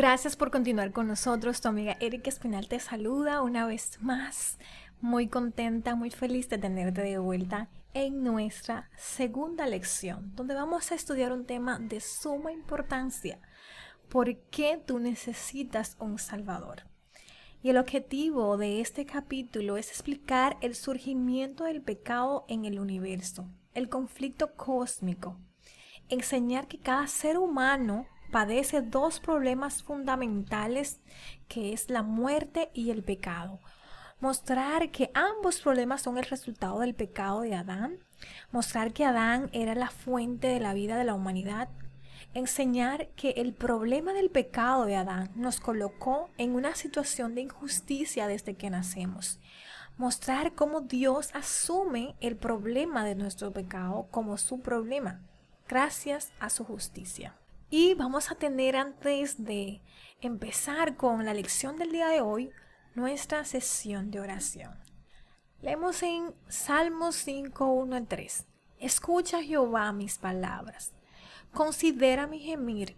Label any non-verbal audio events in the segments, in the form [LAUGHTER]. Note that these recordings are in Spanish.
Gracias por continuar con nosotros. Tu amiga Erika Espinal te saluda una vez más. Muy contenta, muy feliz de tenerte de vuelta en nuestra segunda lección, donde vamos a estudiar un tema de suma importancia. ¿Por qué tú necesitas un Salvador? Y el objetivo de este capítulo es explicar el surgimiento del pecado en el universo, el conflicto cósmico, enseñar que cada ser humano padece dos problemas fundamentales que es la muerte y el pecado. Mostrar que ambos problemas son el resultado del pecado de Adán. Mostrar que Adán era la fuente de la vida de la humanidad. Enseñar que el problema del pecado de Adán nos colocó en una situación de injusticia desde que nacemos. Mostrar cómo Dios asume el problema de nuestro pecado como su problema, gracias a su justicia. Y vamos a tener antes de empezar con la lección del día de hoy nuestra sesión de oración. Leemos en Salmos 5, 1 al 3. Escucha Jehová mis palabras, considera mi gemir,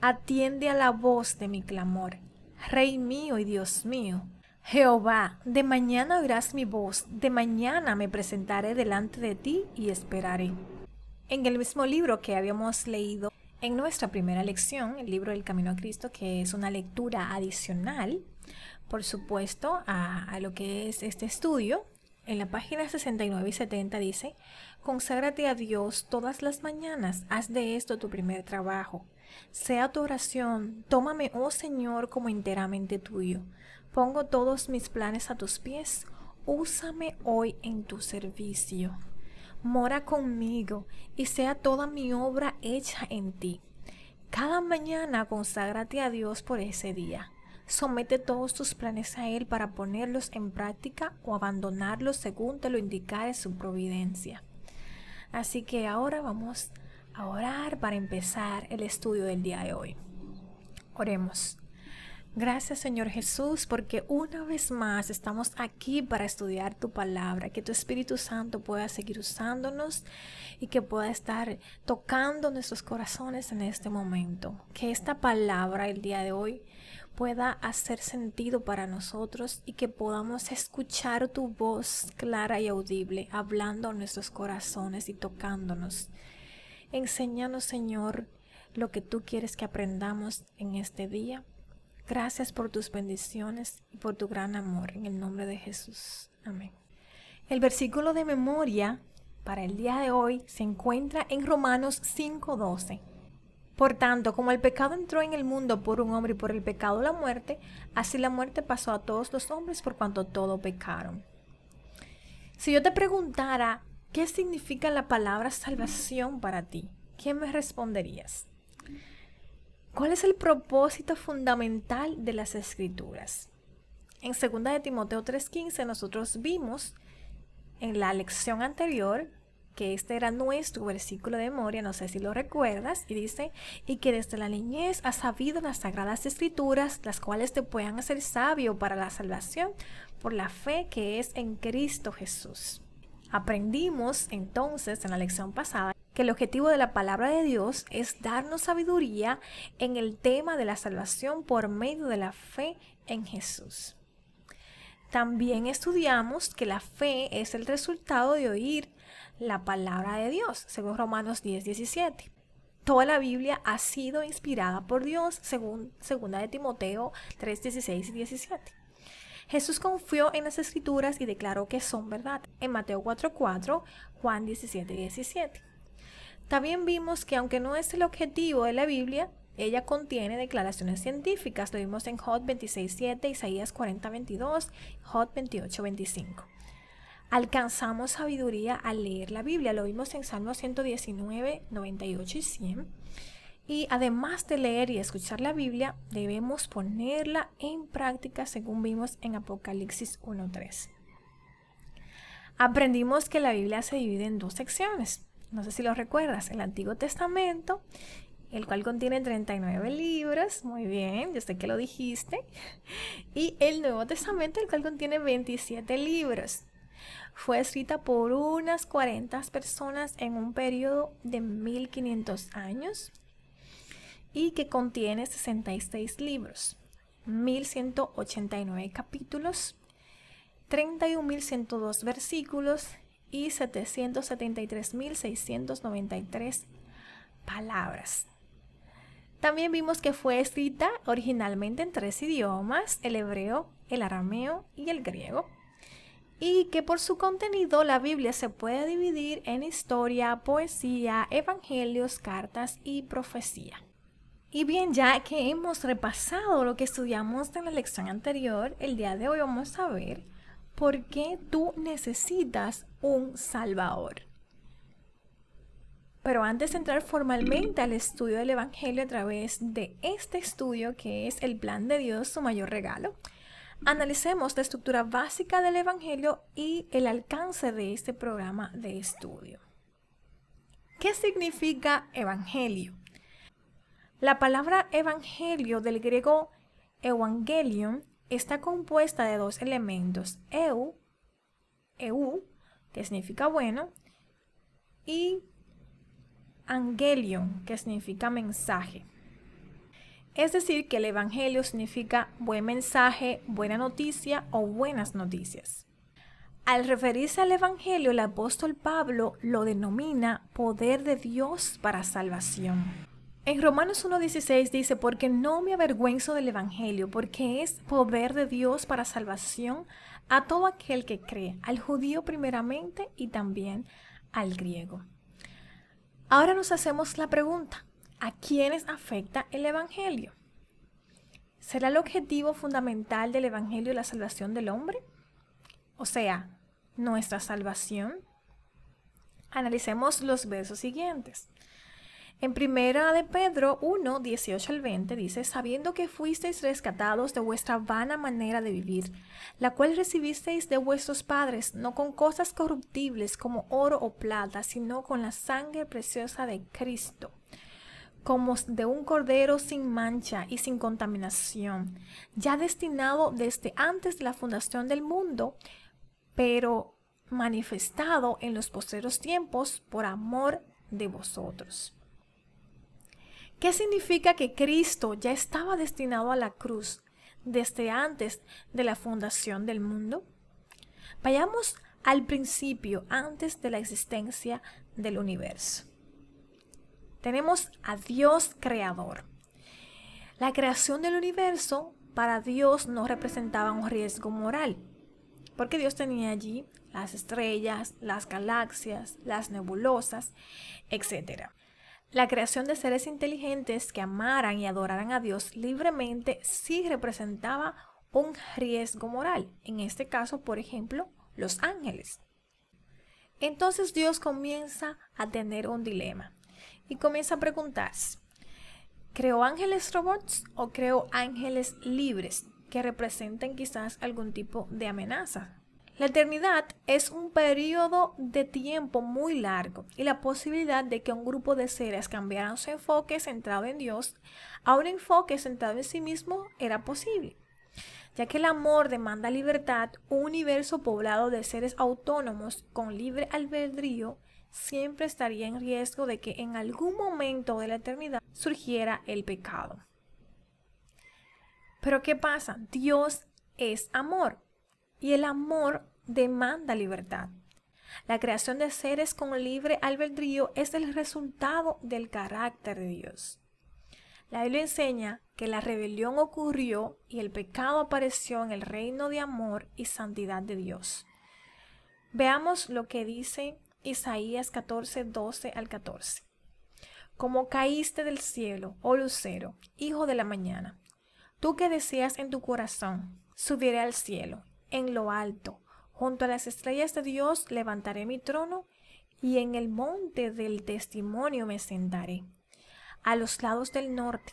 atiende a la voz de mi clamor, Rey mío y Dios mío. Jehová, de mañana oirás mi voz, de mañana me presentaré delante de ti y esperaré. En el mismo libro que habíamos leído en nuestra primera lección, el libro del Camino a Cristo, que es una lectura adicional, por supuesto, a, lo que es este estudio, en la página 69 y 70 dice, conságrate a Dios todas las mañanas, haz de esto tu primer trabajo. Sea tu oración, tómame, oh Señor, como enteramente tuyo. Pongo todos mis planes a tus pies, úsame hoy en tu servicio mora conmigo y sea toda mi obra hecha en ti. Cada mañana conságrate a Dios por ese día. Somete todos tus planes a Él para ponerlos en práctica o abandonarlos según te lo indicare su providencia. Así que ahora vamos a orar para empezar el estudio del día de hoy. Oremos. Gracias Señor Jesús porque una vez más estamos aquí para estudiar tu palabra, que tu Espíritu Santo pueda seguir usándonos y que pueda estar tocando nuestros corazones en este momento. Que esta palabra el día de hoy pueda hacer sentido para nosotros y que podamos escuchar tu voz clara y audible hablando a nuestros corazones y tocándonos. Enséñanos Señor lo que tú quieres que aprendamos en este día Gracias por tus bendiciones y por tu gran amor. En el nombre de Jesús. Amén. El versículo de memoria para el día de hoy se encuentra en Romanos 5:12. Por tanto, como el pecado entró en el mundo por un hombre y por el pecado la muerte, así la muerte pasó a todos los hombres por cuanto todos pecaron. Si yo te preguntara qué significa la palabra salvación para ti, ¿qué me responderías? ¿Cuál es el propósito fundamental de las escrituras? En 2 de Timoteo 3:15 nosotros vimos en la lección anterior que este era nuestro versículo de memoria, no sé si lo recuerdas, y dice, y que desde la niñez has sabido las sagradas escrituras, las cuales te puedan hacer sabio para la salvación por la fe que es en Cristo Jesús. Aprendimos entonces en la lección pasada que el objetivo de la palabra de Dios es darnos sabiduría en el tema de la salvación por medio de la fe en Jesús. También estudiamos que la fe es el resultado de oír la palabra de Dios, según Romanos 10, 17. Toda la Biblia ha sido inspirada por Dios, según 2 de Timoteo 3, 16 y 17. Jesús confió en las escrituras y declaró que son verdad, en Mateo 4, 4, Juan 17, 17. También vimos que aunque no es el objetivo de la Biblia, ella contiene declaraciones científicas. Lo vimos en Hot 26.7, Isaías 40.22, Hot 28.25. Alcanzamos sabiduría al leer la Biblia. Lo vimos en Salmo 119, 98 y 100. Y además de leer y escuchar la Biblia, debemos ponerla en práctica según vimos en Apocalipsis 1.3. Aprendimos que la Biblia se divide en dos secciones no sé si lo recuerdas, el Antiguo Testamento, el cual contiene 39 libros, muy bien, yo sé que lo dijiste, [LAUGHS] y el Nuevo Testamento, el cual contiene 27 libros. Fue escrita por unas 40 personas en un periodo de 1500 años. Y que contiene 66 libros, 1189 capítulos, 31.102 versículos y 773.693 palabras. También vimos que fue escrita originalmente en tres idiomas, el hebreo, el arameo y el griego, y que por su contenido la Biblia se puede dividir en historia, poesía, evangelios, cartas y profecía. Y bien, ya que hemos repasado lo que estudiamos en la lección anterior, el día de hoy vamos a ver por qué tú necesitas un Salvador. Pero antes de entrar formalmente al estudio del Evangelio a través de este estudio que es el plan de Dios, su mayor regalo, analicemos la estructura básica del Evangelio y el alcance de este programa de estudio. ¿Qué significa Evangelio? La palabra Evangelio del griego Evangelion está compuesta de dos elementos, eu, eu, que significa bueno, y angelion, que significa mensaje. Es decir, que el Evangelio significa buen mensaje, buena noticia o buenas noticias. Al referirse al Evangelio, el apóstol Pablo lo denomina poder de Dios para salvación. En Romanos 1.16 dice, porque no me avergüenzo del Evangelio, porque es poder de Dios para salvación a todo aquel que cree, al judío primeramente y también al griego. Ahora nos hacemos la pregunta, ¿a quiénes afecta el Evangelio? ¿Será el objetivo fundamental del Evangelio la salvación del hombre? O sea, nuestra salvación. Analicemos los versos siguientes. En primera de Pedro 1, 18 al 20 dice, sabiendo que fuisteis rescatados de vuestra vana manera de vivir, la cual recibisteis de vuestros padres, no con cosas corruptibles como oro o plata, sino con la sangre preciosa de Cristo, como de un cordero sin mancha y sin contaminación, ya destinado desde antes de la fundación del mundo, pero manifestado en los postreros tiempos por amor de vosotros. ¿Qué significa que Cristo ya estaba destinado a la cruz desde antes de la fundación del mundo? Vayamos al principio, antes de la existencia del universo. Tenemos a Dios creador. La creación del universo para Dios no representaba un riesgo moral, porque Dios tenía allí las estrellas, las galaxias, las nebulosas, etc. La creación de seres inteligentes que amaran y adoraran a Dios libremente sí representaba un riesgo moral. En este caso, por ejemplo, los ángeles. Entonces Dios comienza a tener un dilema y comienza a preguntarse, ¿creo ángeles robots o creo ángeles libres que representen quizás algún tipo de amenaza? La eternidad es un periodo de tiempo muy largo y la posibilidad de que un grupo de seres cambiaran su enfoque centrado en Dios a un enfoque centrado en sí mismo era posible. Ya que el amor demanda libertad, un universo poblado de seres autónomos con libre albedrío siempre estaría en riesgo de que en algún momento de la eternidad surgiera el pecado. Pero ¿qué pasa? Dios es amor y el amor demanda libertad. La creación de seres con libre albedrío es el resultado del carácter de Dios. La Biblia enseña que la rebelión ocurrió y el pecado apareció en el reino de amor y santidad de Dios. Veamos lo que dice Isaías 14, 12 al 14. Como caíste del cielo, oh lucero, hijo de la mañana, tú que deseas en tu corazón, subiré al cielo en lo alto. Junto a las estrellas de Dios levantaré mi trono y en el monte del testimonio me sentaré. A los lados del norte,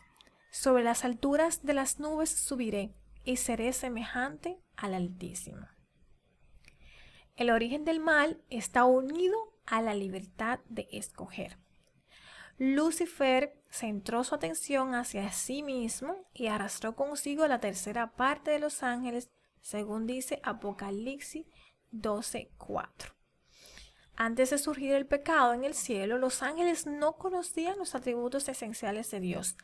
sobre las alturas de las nubes subiré y seré semejante al Altísimo. El origen del mal está unido a la libertad de escoger. Lucifer centró su atención hacia sí mismo y arrastró consigo la tercera parte de los ángeles según dice Apocalipsis 12:4. Antes de surgir el pecado en el cielo, los ángeles no conocían los atributos esenciales de Dios.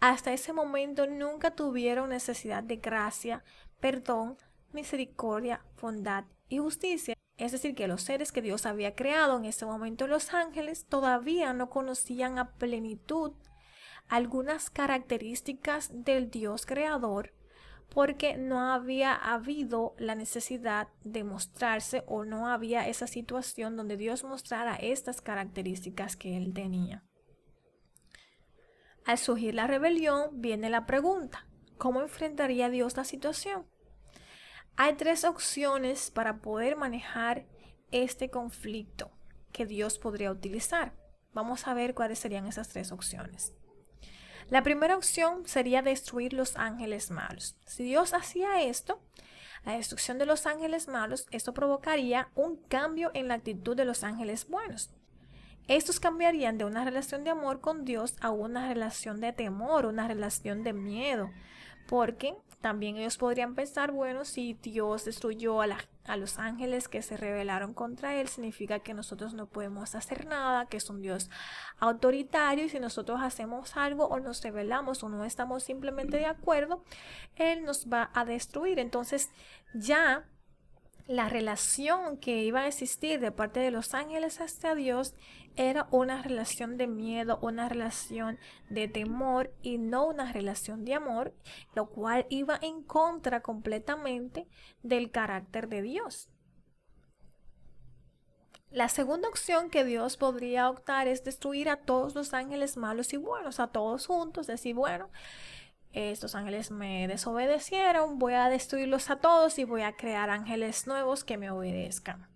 Hasta ese momento nunca tuvieron necesidad de gracia, perdón, misericordia, bondad y justicia. Es decir, que los seres que Dios había creado en ese momento, los ángeles, todavía no conocían a plenitud algunas características del Dios creador porque no había habido la necesidad de mostrarse o no había esa situación donde Dios mostrara estas características que él tenía. Al surgir la rebelión viene la pregunta, ¿cómo enfrentaría Dios la situación? Hay tres opciones para poder manejar este conflicto que Dios podría utilizar. Vamos a ver cuáles serían esas tres opciones. La primera opción sería destruir los ángeles malos. Si Dios hacía esto, la destrucción de los ángeles malos, esto provocaría un cambio en la actitud de los ángeles buenos. Estos cambiarían de una relación de amor con Dios a una relación de temor, una relación de miedo, porque también ellos podrían pensar, bueno, si Dios destruyó a, a, los ángeles que se rebelaron contra Él, significa que nosotros no podemos hacer nada, que es un Dios autoritario y si nosotros hacemos algo o nos rebelamos o no estamos simplemente de acuerdo, Él nos va a destruir. Entonces ya la relación que iba a existir de parte de los ángeles hacia Dios era una relación de miedo, una relación de temor y no una relación de amor, lo cual iba en contra completamente del carácter de Dios. La segunda opción que Dios podría optar es destruir a todos los ángeles malos y buenos, a todos juntos, decir, bueno, estos ángeles me desobedecieron, voy a destruirlos a todos y voy a crear ángeles nuevos que me obedezcan.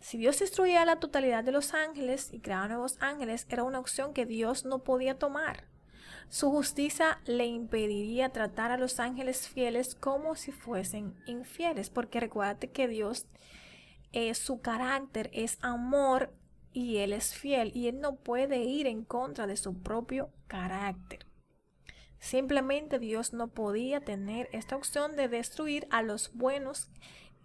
Si Dios destruía la totalidad de los ángeles y creaba nuevos ángeles, era una opción que Dios no podía tomar. Su justicia le impediría tratar a los ángeles fieles como si fuesen infieles, porque recuérdate que Dios, es su carácter es amor y Él es fiel y Él no puede ir en contra de su propio carácter. Simplemente Dios no podía tener esta opción de destruir a los buenos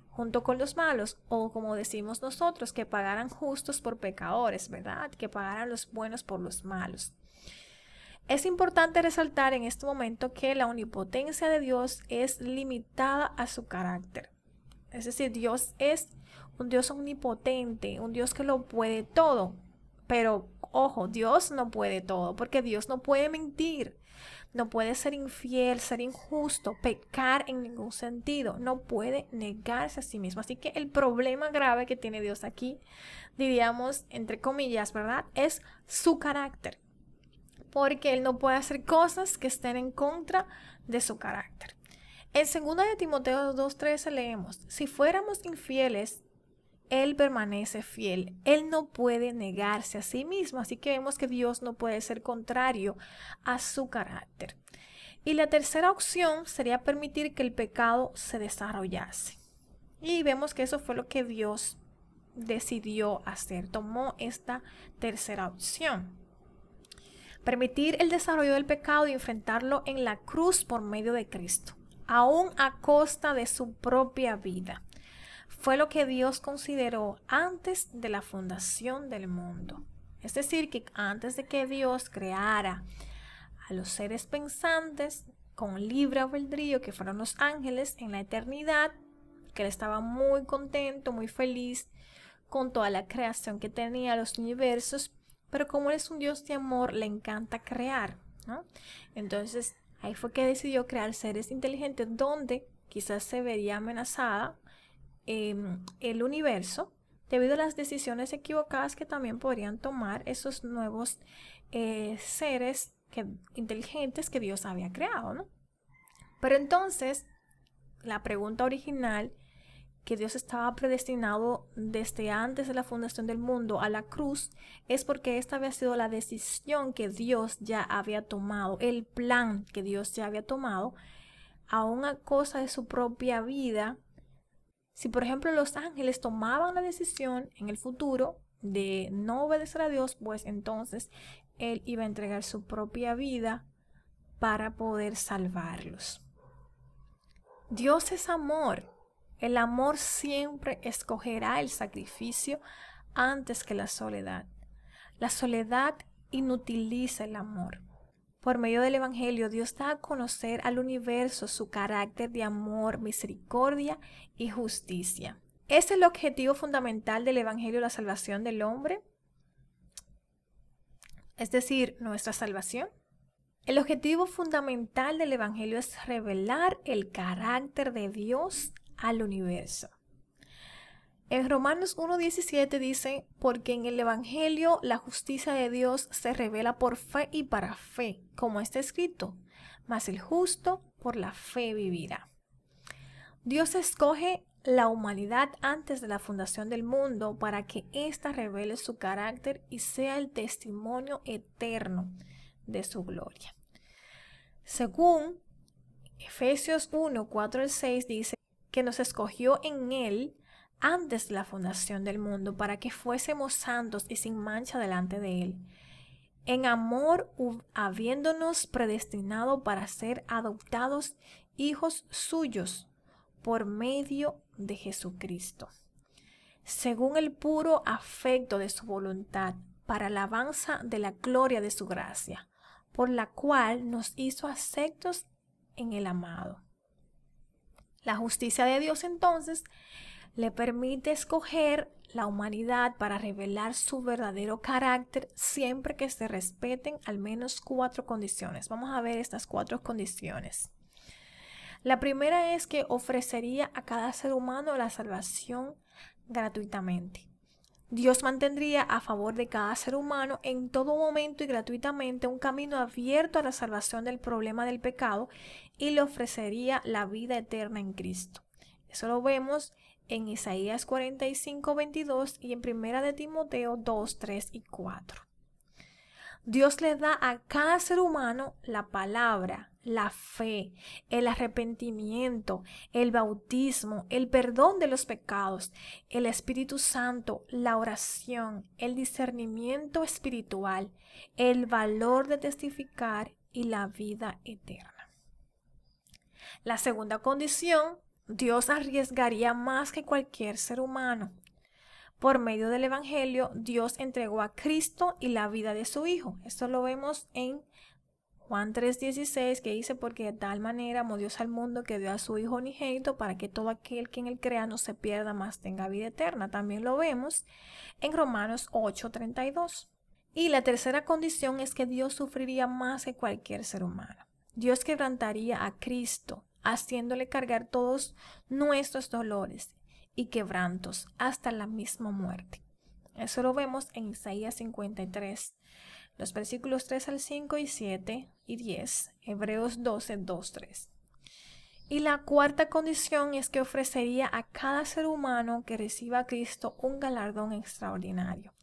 junto con los malos, o como decimos nosotros, que pagaran justos por pecadores, ¿verdad? Que pagaran los buenos por los malos. Es importante resaltar en este momento que la omnipotencia de Dios es limitada a su carácter. Es decir, Dios es un Dios omnipotente, un Dios que lo puede todo. Pero, ojo, Dios no puede todo, porque Dios no puede mentir no puede ser infiel, ser injusto, pecar en ningún sentido, no puede negarse a sí mismo. Así que el problema grave que tiene Dios aquí, diríamos, entre comillas, ¿verdad? Es su carácter. Porque Él no puede hacer cosas que estén en contra de su carácter. En 2 de Timoteo 2.13 leemos, si fuéramos infieles, él permanece fiel. Él no puede negarse a sí mismo. Así que vemos que Dios no puede ser contrario a su carácter. Y la tercera opción sería permitir que el pecado se desarrollase. Y vemos que eso fue lo que Dios decidió hacer. Tomó esta tercera opción. Permitir el desarrollo del pecado y enfrentarlo en la cruz por medio de Cristo, aún a costa de su propia vida fue lo que Dios consideró antes de la fundación del mundo. Es decir, que antes de que Dios creara a los seres pensantes con libre albedrío, que fueron los ángeles en la eternidad, que él estaba muy contento, muy feliz con toda la creación que tenía, los universos, pero como él es un Dios de amor, le encanta crear, Entonces, ahí fue que decidió crear seres inteligentes donde quizás se vería amenazada Em, el universo debido a las decisiones equivocadas que también podrían tomar esos nuevos eh, seres que, inteligentes que Dios había creado, ¿no? Pero entonces, la pregunta original que Dios estaba predestinado desde antes de la fundación del mundo a la cruz es porque esta había sido la decisión que Dios ya había tomado, el plan que Dios ya había tomado, a una cosa de su propia vida si por ejemplo los ángeles tomaban la decisión en el futuro de no obedecer a Dios, pues entonces Él iba a entregar su propia vida para poder salvarlos. Dios es amor. El amor siempre escogerá el sacrificio antes que la soledad. La soledad inutiliza el amor. Por medio del Evangelio, Dios da a conocer al universo su carácter de amor, misericordia y justicia. ¿Es el objetivo fundamental del Evangelio la salvación del hombre? Es decir, nuestra salvación. El objetivo fundamental del Evangelio es revelar el carácter de Dios al universo. En Romanos 1.17 dice, porque en el Evangelio la justicia de Dios se revela por fe y para fe, como está escrito, mas el justo por la fe vivirá. Dios escoge la humanidad antes de la fundación del mundo para que ésta revele su carácter y sea el testimonio eterno de su gloria. Según Efesios 1, 4 al 6 dice que nos escogió en él antes de la fundación del mundo para que fuésemos santos y sin mancha delante de Él. En amor, habiéndonos predestinado para ser adoptados hijos suyos por medio de Jesucristo, según el puro afecto de su voluntad, para alabanza de la gloria de su gracia, por la cual nos hizo aceptos en el amado. La justicia de Dios entonces le permite escoger la humanidad para revelar su verdadero carácter siempre que se respeten al menos cuatro condiciones. Vamos a ver estas cuatro condiciones. La primera es que ofrecería a cada ser humano la salvación gratuitamente. Dios mantendría a favor de cada ser humano en todo momento y gratuitamente un camino abierto a la salvación del problema del pecado y le ofrecería la vida eterna en Cristo. Eso lo vemos en Isaías 45, 22 y en Primera de Timoteo 2, 3 y 4. Dios le da a cada ser humano la palabra, la fe, el arrepentimiento, el bautismo, el perdón de los pecados, el Espíritu Santo, la oración, el discernimiento espiritual, el valor de testificar y la vida eterna. La segunda condición Dios arriesgaría más que cualquier ser humano. Por medio del Evangelio, Dios entregó a Cristo y la vida de su Hijo. Esto lo vemos en Juan 3:16, que dice, porque de tal manera amó Dios al mundo que dio a su Hijo unigénito para que todo aquel que en él crea no se pierda, más tenga vida eterna. También lo vemos en Romanos 8:32. Y la tercera condición es que Dios sufriría más que cualquier ser humano. Dios quebrantaría a Cristo haciéndole cargar todos nuestros dolores y quebrantos hasta la misma muerte. Eso lo vemos en Isaías 53, los versículos 3 al 5 y 7 y 10, Hebreos 12, 2, 3. Y la cuarta condición es que ofrecería a cada ser humano que reciba a Cristo un galardón extraordinario.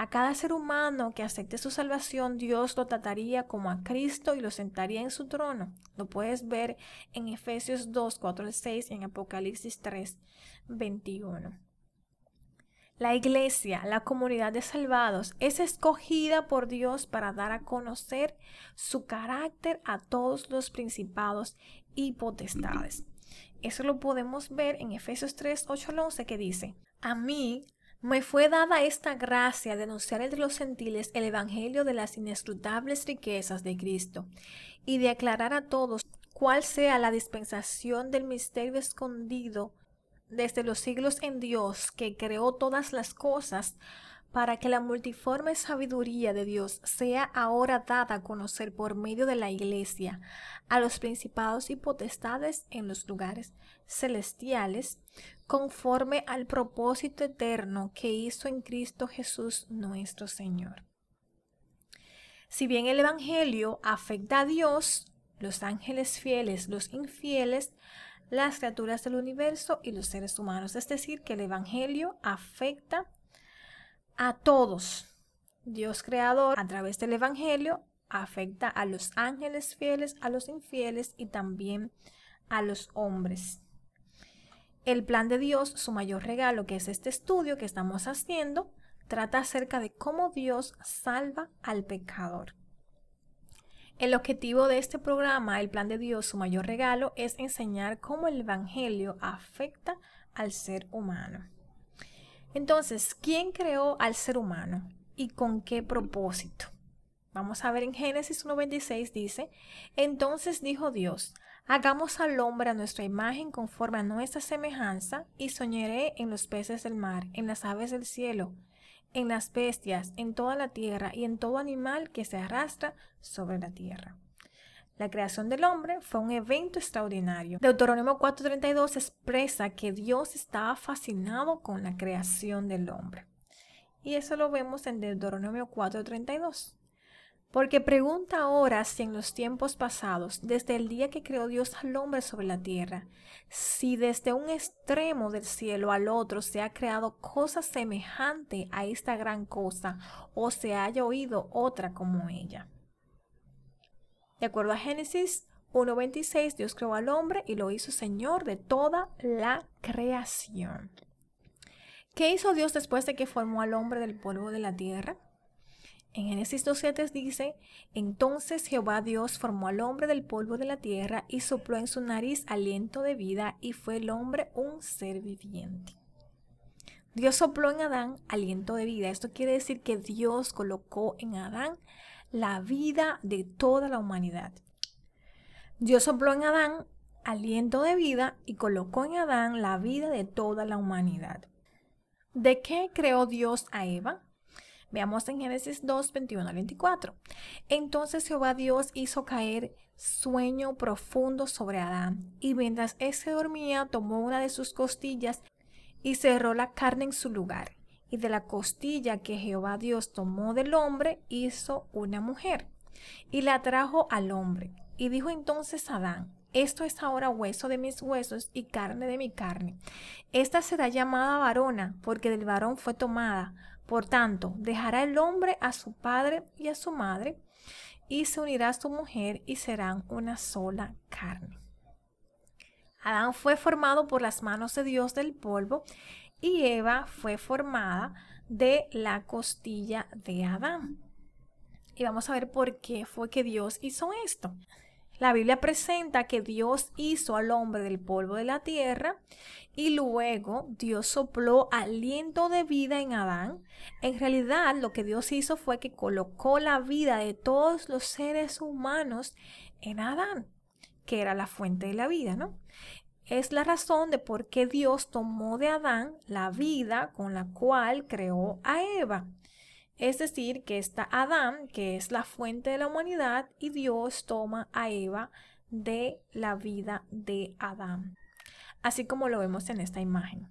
A cada ser humano que acepte su salvación, Dios lo trataría como a Cristo y lo sentaría en su trono. Lo puedes ver en Efesios 2, 4 al 6 y en Apocalipsis 3, 21. La iglesia, la comunidad de salvados, es escogida por Dios para dar a conocer su carácter a todos los principados y potestades. Eso lo podemos ver en Efesios 3, 8 al 11 que dice, a mí, me fue dada esta gracia de anunciar entre los gentiles el Evangelio de las inescrutables riquezas de Cristo y de aclarar a todos cuál sea la dispensación del misterio escondido desde los siglos en Dios que creó todas las cosas para que la multiforme sabiduría de Dios sea ahora dada a conocer por medio de la Iglesia a los principados y potestades en los lugares celestiales, conforme al propósito eterno que hizo en Cristo Jesús nuestro Señor. Si bien el Evangelio afecta a Dios, los ángeles fieles, los infieles, las criaturas del universo y los seres humanos, es decir, que el Evangelio afecta a todos. Dios creador a través del Evangelio afecta a los ángeles fieles, a los infieles y también a los hombres. El plan de Dios, su mayor regalo, que es este estudio que estamos haciendo, trata acerca de cómo Dios salva al pecador. El objetivo de este programa, el plan de Dios, su mayor regalo, es enseñar cómo el Evangelio afecta al ser humano. Entonces, ¿quién creó al ser humano y con qué propósito? Vamos a ver en Génesis 1.26 dice, entonces dijo Dios, hagamos al hombre a nuestra imagen conforme a nuestra semejanza y soñaré en los peces del mar, en las aves del cielo, en las bestias, en toda la tierra y en todo animal que se arrastra sobre la tierra. La creación del hombre fue un evento extraordinario. Deuteronomio 4:32 expresa que Dios estaba fascinado con la creación del hombre. Y eso lo vemos en Deuteronomio 4:32. Porque pregunta ahora si en los tiempos pasados, desde el día que creó Dios al hombre sobre la tierra, si desde un extremo del cielo al otro se ha creado cosa semejante a esta gran cosa, o se haya oído otra como ella. De acuerdo a Génesis 1.26, Dios creó al hombre y lo hizo Señor de toda la creación. ¿Qué hizo Dios después de que formó al hombre del polvo de la tierra? En Génesis 2.7 dice, entonces Jehová Dios formó al hombre del polvo de la tierra y sopló en su nariz aliento de vida y fue el hombre un ser viviente. Dios sopló en Adán aliento de vida. Esto quiere decir que Dios colocó en Adán la vida de toda la humanidad. Dios sopló en Adán aliento de vida y colocó en Adán la vida de toda la humanidad. ¿De qué creó Dios a Eva? Veamos en Génesis 2, 21 al 24. Entonces Jehová Dios hizo caer sueño profundo sobre Adán, y mientras éste dormía, tomó una de sus costillas y cerró la carne en su lugar. Y de la costilla que Jehová Dios tomó del hombre, hizo una mujer, y la trajo al hombre. Y dijo entonces Adán, esto es ahora hueso de mis huesos y carne de mi carne. Esta será llamada varona, porque del varón fue tomada. Por tanto, dejará el hombre a su padre y a su madre, y se unirá a su mujer, y serán una sola carne. Adán fue formado por las manos de Dios del polvo, y Eva fue formada de la costilla de Adán. Y vamos a ver por qué fue que Dios hizo esto. La Biblia presenta que Dios hizo al hombre del polvo de la tierra y luego Dios sopló aliento de vida en Adán. En realidad lo que Dios hizo fue que colocó la vida de todos los seres humanos en Adán, que era la fuente de la vida, ¿no? Es la razón de por qué Dios tomó de Adán la vida con la cual creó a Eva. Es decir, que está Adán, que es la fuente de la humanidad, y Dios toma a Eva de la vida de Adán, así como lo vemos en esta imagen.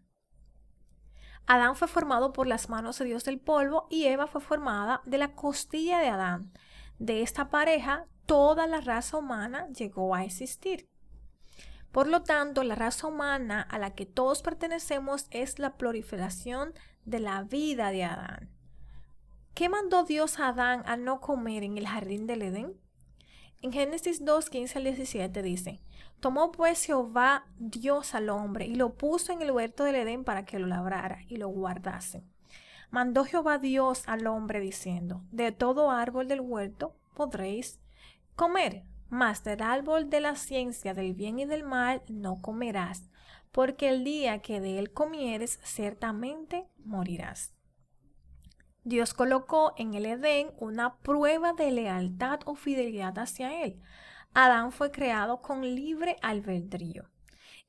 Adán fue formado por las manos de Dios del polvo y Eva fue formada de la costilla de Adán. De esta pareja, toda la raza humana llegó a existir. Por lo tanto, la raza humana a la que todos pertenecemos es la proliferación de la vida de Adán. ¿Qué mandó Dios a Adán a no comer en el jardín del Edén? En Génesis 2, 15 al 17 dice, Tomó pues Jehová Dios al hombre y lo puso en el huerto del Edén para que lo labrara y lo guardase. Mandó Jehová Dios al hombre diciendo, De todo árbol del huerto podréis comer, mas del árbol de la ciencia del bien y del mal no comerás, porque el día que de él comieres ciertamente morirás. Dios colocó en el Edén una prueba de lealtad o fidelidad hacia Él. Adán fue creado con libre albedrío.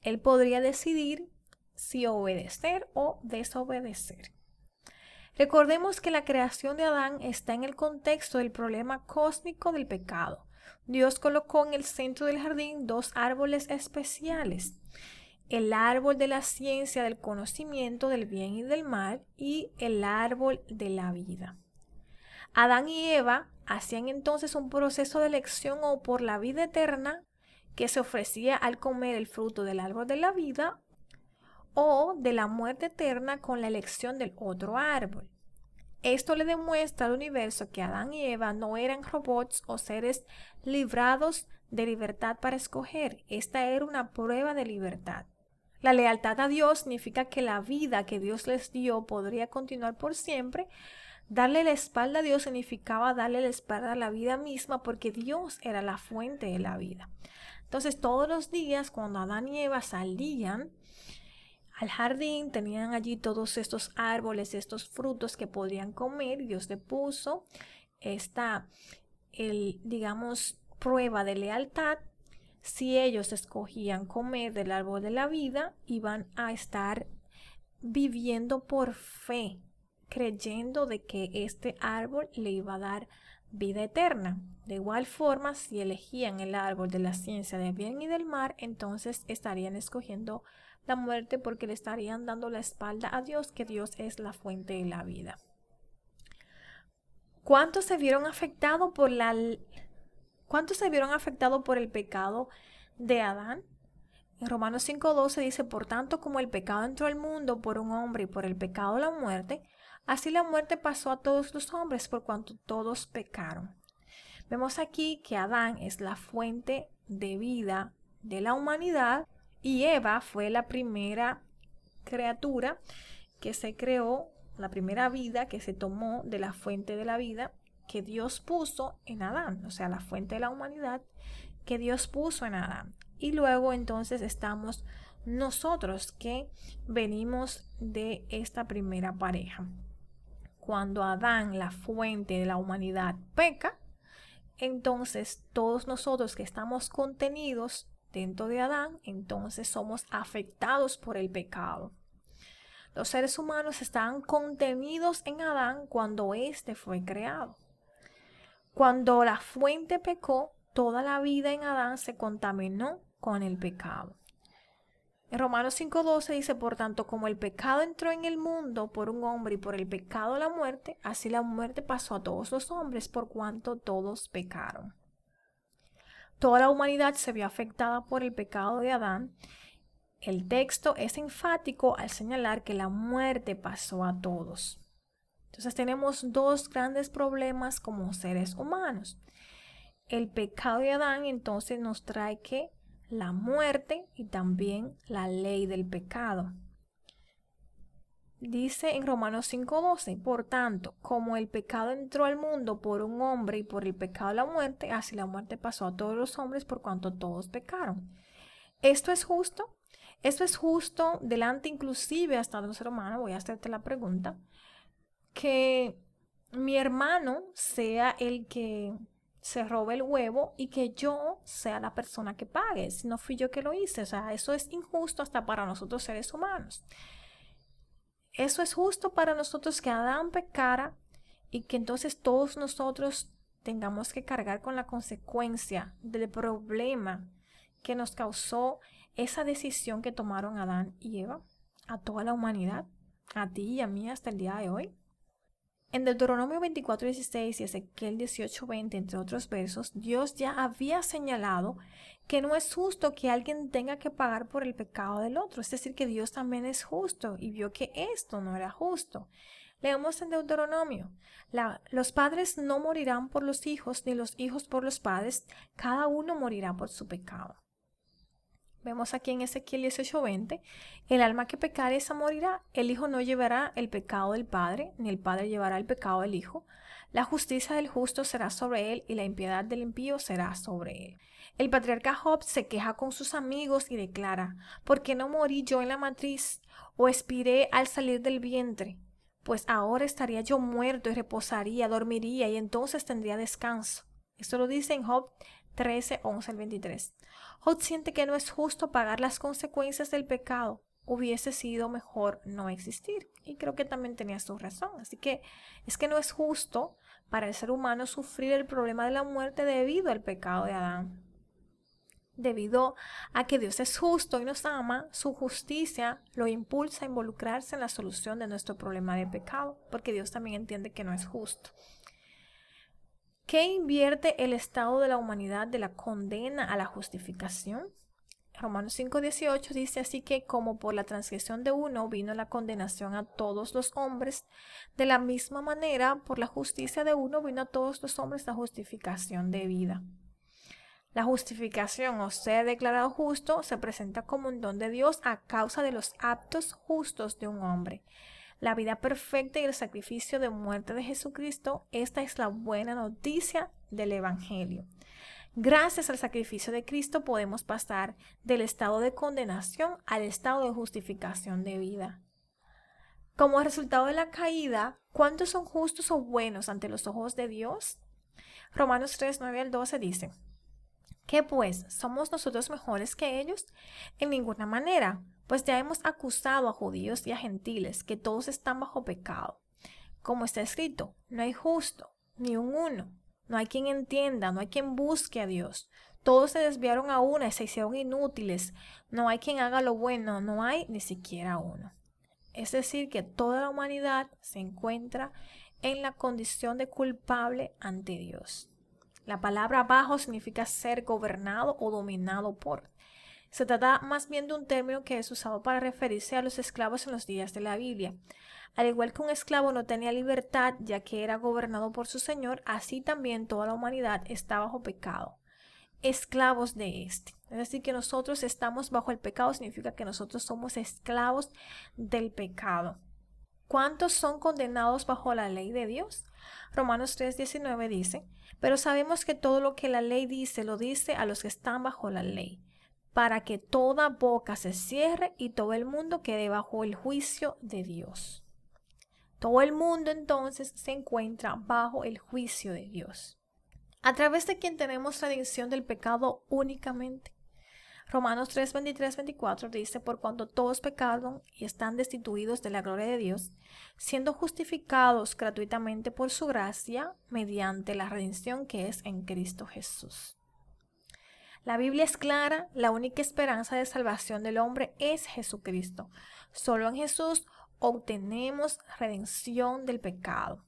Él podría decidir si obedecer o desobedecer. Recordemos que la creación de Adán está en el contexto del problema cósmico del pecado. Dios colocó en el centro del jardín dos árboles especiales el árbol de la ciencia del conocimiento del bien y del mal y el árbol de la vida. Adán y Eva hacían entonces un proceso de elección o por la vida eterna que se ofrecía al comer el fruto del árbol de la vida o de la muerte eterna con la elección del otro árbol. Esto le demuestra al universo que Adán y Eva no eran robots o seres librados de libertad para escoger. Esta era una prueba de libertad. La lealtad a Dios significa que la vida que Dios les dio podría continuar por siempre, Darle la espalda a Dios significaba darle la espalda a la vida misma porque Dios era la fuente de la vida. Entonces todos los días cuando Adán y Eva salían al jardín, tenían allí todos estos árboles, estos frutos que podrían comer. Dios le puso esta, el, digamos, prueba de lealtad. Si ellos escogían comer del árbol de la vida, iban a estar viviendo por fe, creyendo de que este árbol le iba a dar vida eterna. De igual forma, si elegían el árbol de la ciencia del bien y del mar, entonces estarían escogiendo la muerte porque le estarían dando la espalda a Dios, que Dios es la fuente de la vida. ¿Cuántos se vieron afectados por la cuántos se vieron afectados por el pecado de Adán? En Romanos 5:12 dice, por tanto como el pecado entró al mundo por un hombre y por el pecado la muerte, así la muerte pasó a todos los hombres por cuanto todos pecaron. Vemos aquí que Adán es la fuente de vida de la humanidad y Eva fue la primera criatura que se creó, la primera vida que se tomó de la fuente de la vida que Dios puso en Adán, o sea, la fuente de la humanidad que Dios puso en Adán. Y luego entonces estamos nosotros que venimos de esta primera pareja. Cuando Adán, la fuente de la humanidad, peca, entonces todos nosotros que estamos contenidos dentro de Adán, entonces somos afectados por el pecado. Los seres humanos estaban contenidos en Adán cuando éste fue creado. Cuando la fuente pecó, toda la vida en Adán se contaminó con el pecado. En Romanos 5:12 dice, por tanto, como el pecado entró en el mundo por un hombre y por el pecado la muerte, así la muerte pasó a todos los hombres por cuanto todos pecaron. Toda la humanidad se vio afectada por el pecado de Adán. El texto es enfático al señalar que la muerte pasó a todos. Entonces tenemos dos grandes problemas como seres humanos. El pecado de Adán entonces nos trae que la muerte y también la ley del pecado. Dice en Romanos 5:12, por tanto, como el pecado entró al mundo por un hombre y por el pecado la muerte, así la muerte pasó a todos los hombres por cuanto todos pecaron. ¿Esto es justo? Esto es justo delante inclusive hasta de un ser humano, voy a hacerte la pregunta, que mi hermano sea el que se robe el huevo y que yo sea la persona que pague, si no fui yo que lo hice. O sea, eso es injusto hasta para nosotros seres humanos. Eso es justo para nosotros que Adán pecara y que entonces todos nosotros tengamos que cargar con la consecuencia del problema que nos causó esa decisión que tomaron Adán y Eva a toda la humanidad, a ti y a mí hasta el día de hoy. En Deuteronomio 24:16 y Ezequiel 18:20, entre otros versos, Dios ya había señalado que no es justo que alguien tenga que pagar por el pecado del otro. Es decir, que Dios también es justo y vio que esto no era justo. Leemos en Deuteronomio, los padres no morirán por los hijos, ni los hijos por los padres, cada uno morirá por su pecado. Vemos aquí en Ezequiel 18:20, el alma que pecare esa morirá, el hijo no llevará el pecado del padre, ni el padre llevará el pecado del hijo. La justicia del justo será sobre él y la impiedad del impío será sobre él. El patriarca Job se queja con sus amigos y declara, ¿por qué no morí yo en la matriz o expiré al salir del vientre? Pues ahora estaría yo muerto y reposaría, dormiría y entonces tendría descanso. Esto lo dice en Job 13, 11 al 23. Job siente que no es justo pagar las consecuencias del pecado. Hubiese sido mejor no existir. Y creo que también tenía su razón. Así que es que no es justo para el ser humano sufrir el problema de la muerte debido al pecado de Adán debido a que Dios es justo y nos ama, su justicia lo impulsa a involucrarse en la solución de nuestro problema de pecado, porque Dios también entiende que no es justo. ¿Qué invierte el estado de la humanidad de la condena a la justificación? Romanos 5:18 dice así que como por la transgresión de uno vino la condenación a todos los hombres, de la misma manera por la justicia de uno vino a todos los hombres la justificación de vida. La justificación o ser declarado justo se presenta como un don de Dios a causa de los actos justos de un hombre. La vida perfecta y el sacrificio de muerte de Jesucristo, esta es la buena noticia del Evangelio. Gracias al sacrificio de Cristo podemos pasar del estado de condenación al estado de justificación de vida. Como resultado de la caída, ¿cuántos son justos o buenos ante los ojos de Dios? Romanos 3, 9 al 12 dice, ¿qué pues? ¿Somos nosotros mejores que ellos? En ninguna manera, pues ya hemos acusado a judíos y a gentiles que todos están bajo pecado. Como está escrito, no hay justo, ni un uno, no hay quien entienda, no hay quien busque a Dios. Todos se desviaron a una y se hicieron inútiles. No hay quien haga lo bueno, no hay ni siquiera uno. Es decir, que toda la humanidad se encuentra en la condición de culpable ante Dios. La palabra bajo significa ser gobernado o dominado por. Se trata más bien de un término que es usado para referirse a los esclavos en los días de la Biblia. Al igual que un esclavo no tenía libertad ya que era gobernado por su señor, así también toda la humanidad está bajo pecado, esclavos de éste. Es decir, que nosotros estamos bajo el pecado significa que nosotros somos esclavos del pecado. ¿Cuántos son condenados bajo la ley de Dios? Romanos 3:19 dice, pero sabemos que todo lo que la ley dice lo dice a los que están bajo la ley, para que toda boca se cierre y todo el mundo quede bajo el juicio de Dios. Todo el mundo entonces se encuentra bajo el juicio de Dios. A través de quien tenemos redención del pecado únicamente. Romanos 3, 23, 24 dice, por cuanto todos pecaron y están destituidos de la gloria de Dios, siendo justificados gratuitamente por su gracia mediante la redención que es en Cristo Jesús. La Biblia es clara, la única esperanza de salvación del hombre es Jesucristo. Solo en Jesús obtenemos redención del pecado.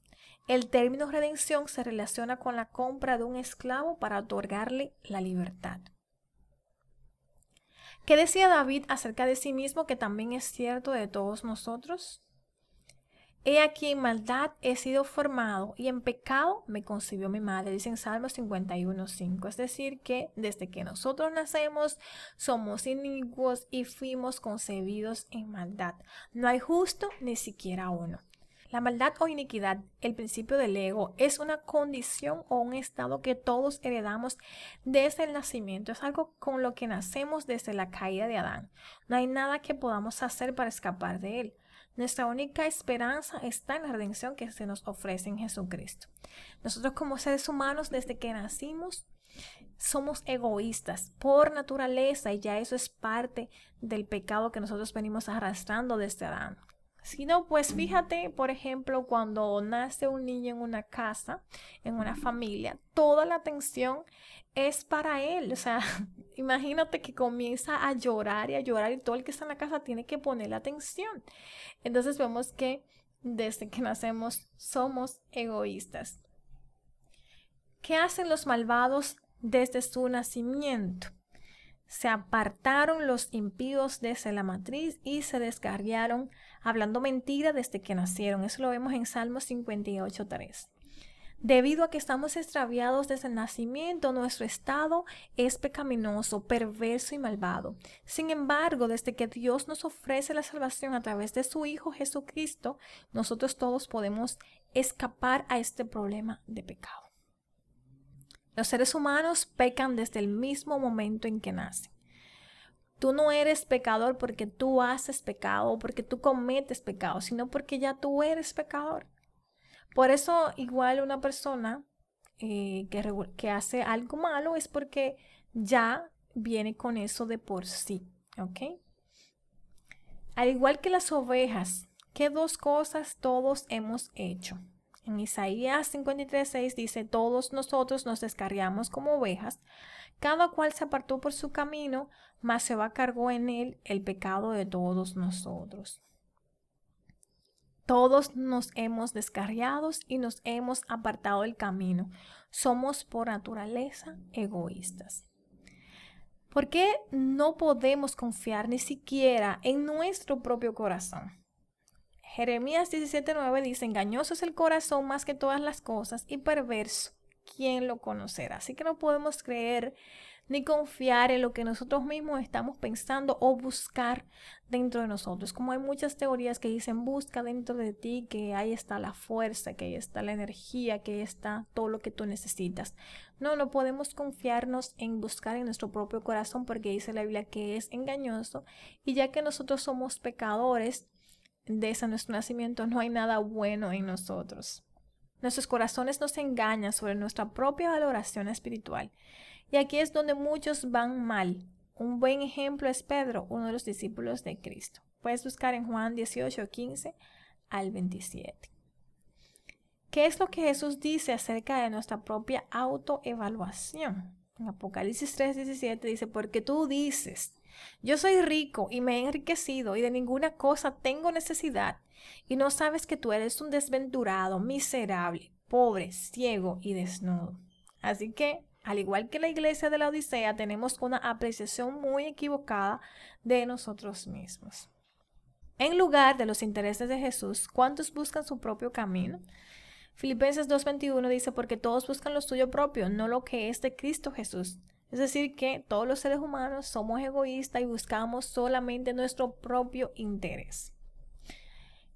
El término redención se relaciona con la compra de un esclavo para otorgarle la libertad. ¿Qué decía David acerca de sí mismo que también es cierto de todos nosotros? He aquí en maldad he sido formado y en pecado me concibió mi madre, dice en Salmo 51.5. Es decir, que desde que nosotros nacemos somos inicuos y fuimos concebidos en maldad. No hay justo ni siquiera uno. La maldad o iniquidad, el principio del ego, es una condición o un estado que todos heredamos desde el nacimiento. Es algo con lo que nacemos desde la caída de Adán. No hay nada que podamos hacer para escapar de él. Nuestra única esperanza está en la redención que se nos ofrece en Jesucristo. Nosotros como seres humanos, desde que nacimos, somos egoístas por naturaleza y ya eso es parte del pecado que nosotros venimos arrastrando desde Adán. Si no, pues fíjate, por ejemplo, cuando nace un niño en una casa, en una familia, toda la atención es para él. O sea, [LAUGHS] imagínate que comienza a llorar y a llorar y todo el que está en la casa tiene que poner atención. Entonces vemos que desde que nacemos somos egoístas. ¿Qué hacen los malvados desde su nacimiento? Se apartaron los impíos desde la matriz y se descarriaron hablando mentira desde que nacieron. Eso lo vemos en Salmo 58.3. Debido a que estamos extraviados desde el nacimiento, nuestro estado es pecaminoso, perverso y malvado. Sin embargo, desde que Dios nos ofrece la salvación a través de su Hijo Jesucristo, nosotros todos podemos escapar a este problema de pecado. Los seres humanos pecan desde el mismo momento en que nacen. Tú no eres pecador porque tú haces pecado o porque tú cometes pecado, sino porque ya tú eres pecador. Por eso igual una persona eh, que, que hace algo malo es porque ya viene con eso de por sí, ¿ok? Al igual que las ovejas, ¿qué dos cosas todos hemos hecho? En Isaías 53.6 dice, todos nosotros nos descarriamos como ovejas, cada cual se apartó por su camino, mas se va cargó en él el pecado de todos nosotros. Todos nos hemos descarriado y nos hemos apartado del camino. Somos por naturaleza egoístas. ¿Por qué no podemos confiar ni siquiera en nuestro propio corazón? Jeremías 17:9 dice, engañoso es el corazón más que todas las cosas y perverso, ¿quién lo conocerá? Así que no podemos creer ni confiar en lo que nosotros mismos estamos pensando o buscar dentro de nosotros. Como hay muchas teorías que dicen busca dentro de ti, que ahí está la fuerza, que ahí está la energía, que ahí está todo lo que tú necesitas. No, no podemos confiarnos en buscar en nuestro propio corazón porque dice la Biblia que es engañoso y ya que nosotros somos pecadores, desde nuestro nacimiento no hay nada bueno en nosotros. Nuestros corazones nos engañan sobre nuestra propia valoración espiritual y aquí es donde muchos van mal. Un buen ejemplo es Pedro, uno de los discípulos de Cristo. Puedes buscar en Juan 18, 15 al 27. ¿Qué es lo que Jesús dice acerca de nuestra propia autoevaluación? En Apocalipsis 3, 17 dice, porque tú dices, yo soy rico y me he enriquecido y de ninguna cosa tengo necesidad, y no sabes que tú eres un desventurado, miserable, pobre, ciego y desnudo. Así que al igual que la iglesia de la Odisea, tenemos una apreciación muy equivocada de nosotros mismos. En lugar de los intereses de Jesús, ¿cuántos buscan su propio camino? Filipenses 2.21 dice, porque todos buscan lo suyo propio, no lo que es de Cristo Jesús. Es decir, que todos los seres humanos somos egoístas y buscamos solamente nuestro propio interés.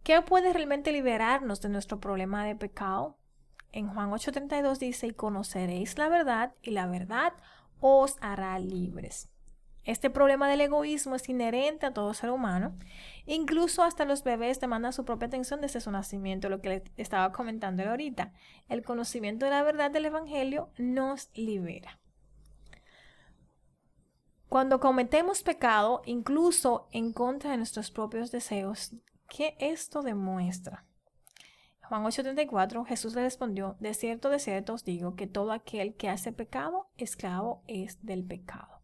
¿Qué puede realmente liberarnos de nuestro problema de pecado? en Juan 8:32 dice, y conoceréis la verdad y la verdad os hará libres. Este problema del egoísmo es inherente a todo ser humano. Incluso hasta los bebés demandan su propia atención desde su nacimiento, lo que le estaba comentando ahorita. El conocimiento de la verdad del Evangelio nos libera. Cuando cometemos pecado, incluso en contra de nuestros propios deseos, ¿qué esto demuestra? Juan 8:34, Jesús le respondió, de cierto, de cierto os digo que todo aquel que hace pecado, esclavo es del pecado.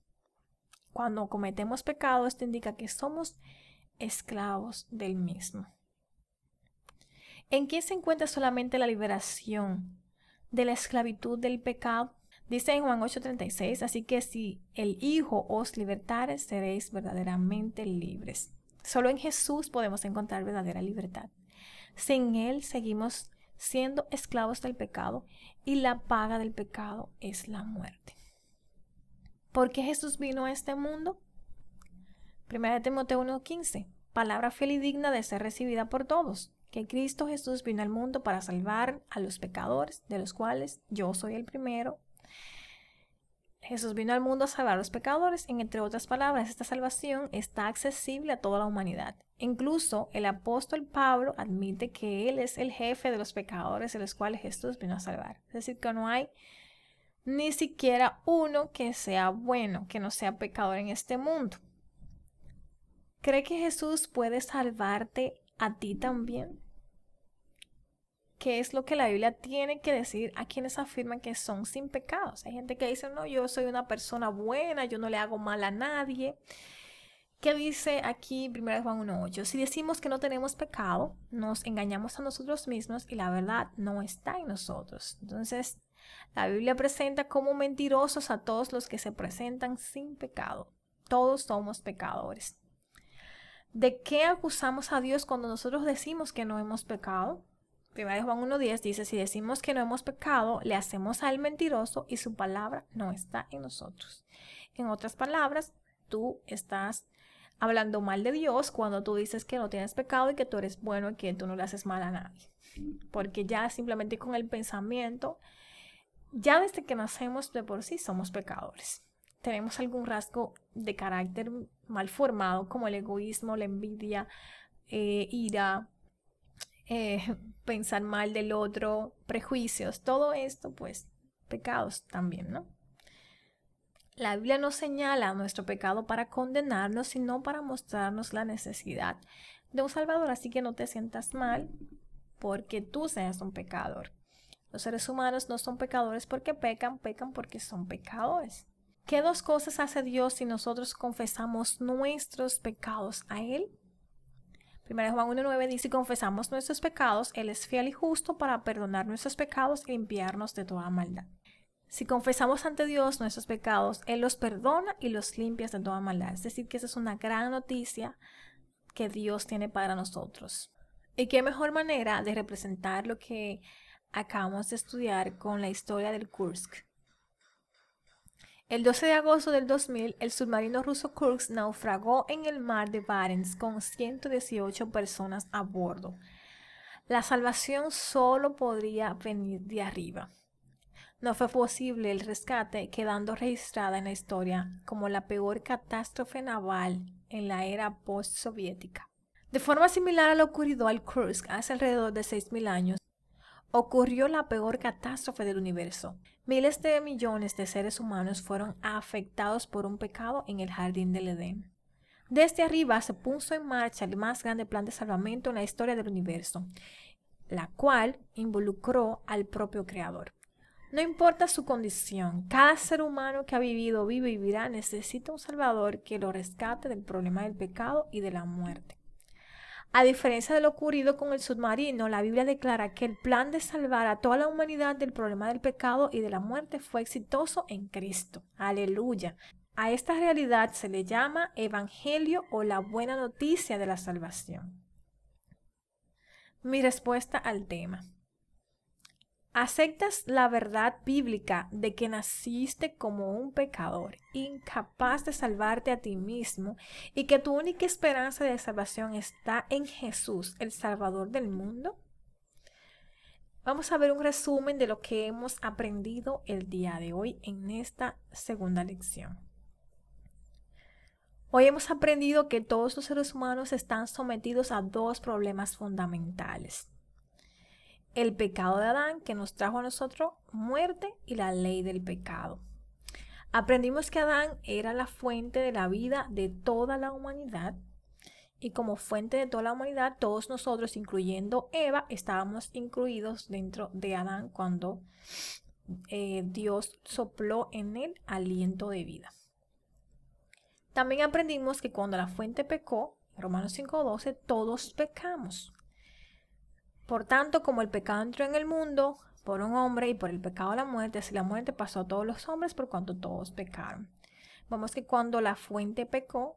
Cuando cometemos pecado, esto indica que somos esclavos del mismo. ¿En quién se encuentra solamente la liberación de la esclavitud del pecado? Dice en Juan 8:36, así que si el Hijo os libertare, seréis verdaderamente libres. Solo en Jesús podemos encontrar verdadera libertad. Sin Él seguimos siendo esclavos del pecado y la paga del pecado es la muerte. ¿Por qué Jesús vino a este mundo? 1 Timoteo 1:15, palabra fiel y digna de ser recibida por todos, que Cristo Jesús vino al mundo para salvar a los pecadores, de los cuales yo soy el primero. Jesús vino al mundo a salvar a los pecadores, en entre otras palabras, esta salvación está accesible a toda la humanidad. Incluso el apóstol Pablo admite que él es el jefe de los pecadores de los cuales Jesús vino a salvar. Es decir, que no hay ni siquiera uno que sea bueno, que no sea pecador en este mundo. ¿Cree que Jesús puede salvarte a ti también? Qué es lo que la Biblia tiene que decir a quienes afirman que son sin pecados. Hay gente que dice, no, yo soy una persona buena, yo no le hago mal a nadie. ¿Qué dice aquí 1 Juan 1.8? Si decimos que no tenemos pecado, nos engañamos a nosotros mismos y la verdad no está en nosotros. Entonces, la Biblia presenta como mentirosos a todos los que se presentan sin pecado. Todos somos pecadores. ¿De qué acusamos a Dios cuando nosotros decimos que no hemos pecado? 1 Juan 1.10 dice, si decimos que no hemos pecado, le hacemos al mentiroso y su palabra no está en nosotros. En otras palabras, tú estás hablando mal de Dios cuando tú dices que no tienes pecado y que tú eres bueno y que tú no le haces mal a nadie. Porque ya simplemente con el pensamiento, ya desde que nacemos de por sí somos pecadores. Tenemos algún rasgo de carácter mal formado como el egoísmo, la envidia, eh, ira, eh, pensar mal del otro, prejuicios, todo esto, pues pecados también, ¿no? La Biblia no señala nuestro pecado para condenarnos, sino para mostrarnos la necesidad de un Salvador. Así que no te sientas mal porque tú seas un pecador. Los seres humanos no son pecadores porque pecan, pecan porque son pecadores. ¿Qué dos cosas hace Dios si nosotros confesamos nuestros pecados a Él? 1 Juan 1.9 dice, confesamos nuestros pecados, Él es fiel y justo para perdonar nuestros pecados y limpiarnos de toda maldad. Si confesamos ante Dios nuestros pecados, Él los perdona y los limpia de toda maldad. Es decir, que esa es una gran noticia que Dios tiene para nosotros. Y qué mejor manera de representar lo que acabamos de estudiar con la historia del Kursk. El 12 de agosto del 2000, el submarino ruso Kursk naufragó en el mar de Barents con 118 personas a bordo. La salvación solo podría venir de arriba. No fue posible el rescate, quedando registrada en la historia como la peor catástrofe naval en la era post-soviética. De forma similar a lo ocurrido al Kursk hace alrededor de 6.000 años, ocurrió la peor catástrofe del universo. Miles de millones de seres humanos fueron afectados por un pecado en el jardín del Edén. Desde arriba se puso en marcha el más grande plan de salvamento en la historia del universo, la cual involucró al propio Creador. No importa su condición, cada ser humano que ha vivido, vive y vivirá necesita un Salvador que lo rescate del problema del pecado y de la muerte. A diferencia de lo ocurrido con el submarino, la Biblia declara que el plan de salvar a toda la humanidad del problema del pecado y de la muerte fue exitoso en Cristo. Aleluya. A esta realidad se le llama Evangelio o la buena noticia de la salvación. Mi respuesta al tema. ¿Aceptas la verdad bíblica de que naciste como un pecador, incapaz de salvarte a ti mismo y que tu única esperanza de salvación está en Jesús, el Salvador del mundo? Vamos a ver un resumen de lo que hemos aprendido el día de hoy en esta segunda lección. Hoy hemos aprendido que todos los seres humanos están sometidos a dos problemas fundamentales el pecado de Adán que nos trajo a nosotros muerte y la ley del pecado. Aprendimos que Adán era la fuente de la vida de toda la humanidad y como fuente de toda la humanidad todos nosotros, incluyendo Eva, estábamos incluidos dentro de Adán cuando eh, Dios sopló en él aliento de vida. También aprendimos que cuando la fuente pecó, Romanos 5.12, todos pecamos. Por tanto, como el pecado entró en el mundo por un hombre y por el pecado la muerte, así la muerte pasó a todos los hombres por cuanto todos pecaron. Vemos que cuando la fuente pecó,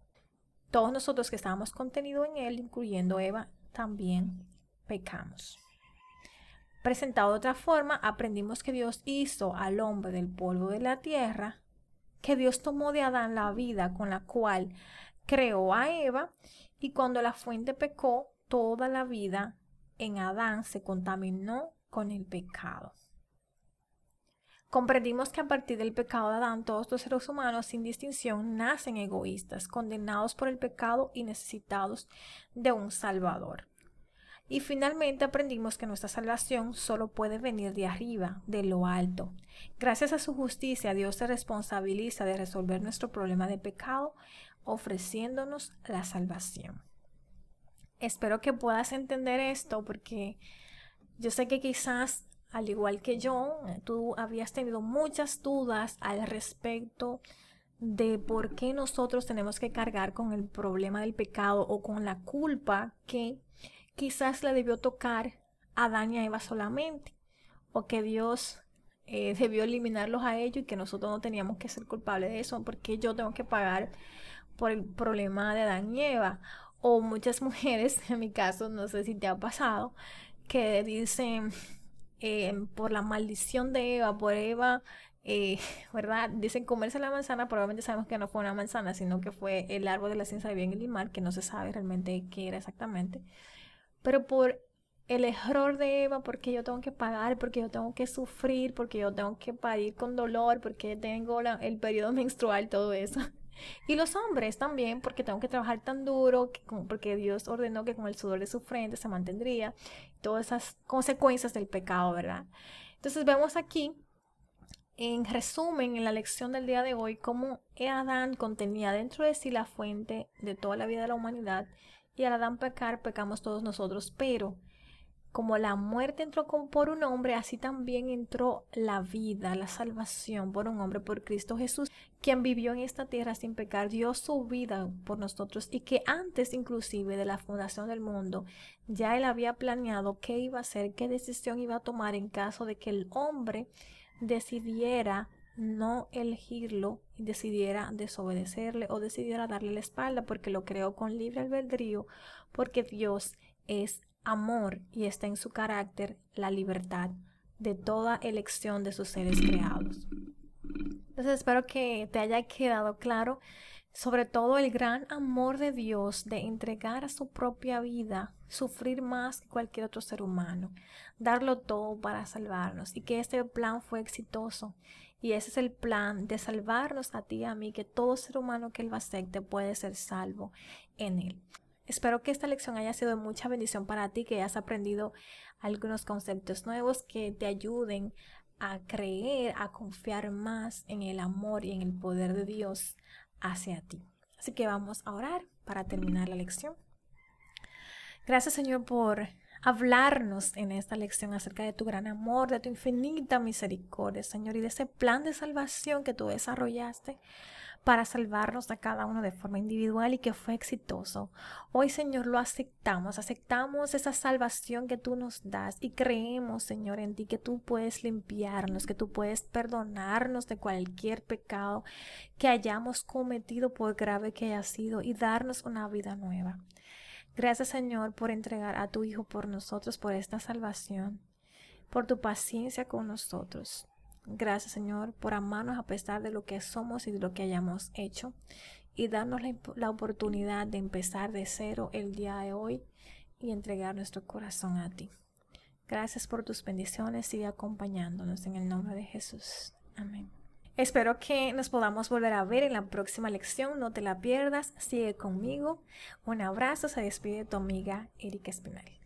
todos nosotros que estábamos contenidos en él, incluyendo Eva, también pecamos. Presentado de otra forma, aprendimos que Dios hizo al hombre del polvo de la tierra, que Dios tomó de Adán la vida con la cual creó a Eva, y cuando la fuente pecó, toda la vida en Adán se contaminó con el pecado. Comprendimos que a partir del pecado de Adán todos los seres humanos sin distinción nacen egoístas, condenados por el pecado y necesitados de un Salvador. Y finalmente aprendimos que nuestra salvación solo puede venir de arriba, de lo alto. Gracias a su justicia, Dios se responsabiliza de resolver nuestro problema de pecado, ofreciéndonos la salvación. Espero que puedas entender esto porque yo sé que quizás, al igual que yo, tú habías tenido muchas dudas al respecto de por qué nosotros tenemos que cargar con el problema del pecado o con la culpa que quizás le debió tocar a Adán y a Eva solamente, o que Dios eh, [LAUGHS] debió eliminarlos a ellos y que nosotros no teníamos que ser culpables de eso, porque yo tengo que pagar por el problema de Adán y Eva, o muchas [LAUGHS] mujeres, en mi caso, no sé si te ha pasado, que dicen em, por la maldición de Eva, por Eva, eh, [LAUGHS] ¿verdad? Dicen comerse la manzana, probablemente sabemos que no fue una manzana, sino que fue el árbol de la ciencia de bien y del mal, que no se sabe realmente qué era exactamente. Pero por el error de Eva, porque yo tengo que pagar, porque yo tengo que sufrir, porque yo tengo que parir con dolor, porque tengo el periodo [LAUGHS] menstrual, todo eso. Y los hombres también, porque tengo que trabajar tan duro, porque Dios ordenó que con el sudor de su frente se mantendría, todas esas consecuencias del pecado, ¿verdad? Entonces vemos aquí, en resumen, en la lección del día de hoy, cómo Adán contenía dentro de sí la fuente de toda la vida de la humanidad, y al Adán pecar, pecamos todos nosotros, pero como la muerte entró por un hombre, así también entró la vida, la salvación por un hombre, por Cristo Jesús, quien vivió en esta tierra sin pecar, dio su vida por nosotros y que antes inclusive de la fundación del mundo, ya él había planeado qué iba a hacer, qué decisión iba a tomar en caso de que el hombre decidiera no elegirlo y decidiera desobedecerle o decidiera darle la espalda porque lo creó con libre albedrío, porque Dios es amor y está en su carácter la libertad de toda elección de sus seres creados. Entonces espero que te haya quedado claro sobre todo el gran amor de Dios de entregar a su propia vida, sufrir más que cualquier otro ser humano, darlo todo para salvarnos y que este plan fue exitoso. Y ese es el plan de salvarnos a ti y a mí, que todo ser humano que él acepte puede ser salvo en él. Espero que esta lección haya sido de mucha bendición para ti, que hayas aprendido algunos conceptos nuevos que te ayuden a creer, a confiar más en el amor y en el poder de Dios hacia ti. Así que vamos a orar para terminar la lección. Gracias Señor por hablarnos en esta lección acerca de tu gran amor, de tu infinita misericordia, Señor, y de ese plan de salvación que tú desarrollaste para salvarnos a cada uno de forma individual y que fue exitoso. Hoy, Señor, lo aceptamos, aceptamos esa salvación que tú nos das y creemos, Señor, en ti, que tú puedes limpiarnos, que tú puedes perdonarnos de cualquier pecado que hayamos cometido por grave que haya sido y darnos una vida nueva. Gracias, Señor, por entregar a tu Hijo por nosotros, por esta salvación, por tu paciencia con nosotros. Gracias Señor por amarnos a pesar de lo que somos y de lo que hayamos hecho y darnos la, oportunidad de empezar de cero el día de hoy y entregar nuestro corazón a ti. Gracias por tus bendiciones. Sigue acompañándonos en el nombre de Jesús. Amén. Espero que nos podamos volver a ver en la próxima lección. No te la pierdas. Sigue conmigo. Un abrazo. Se despide tu amiga Erika Espinal.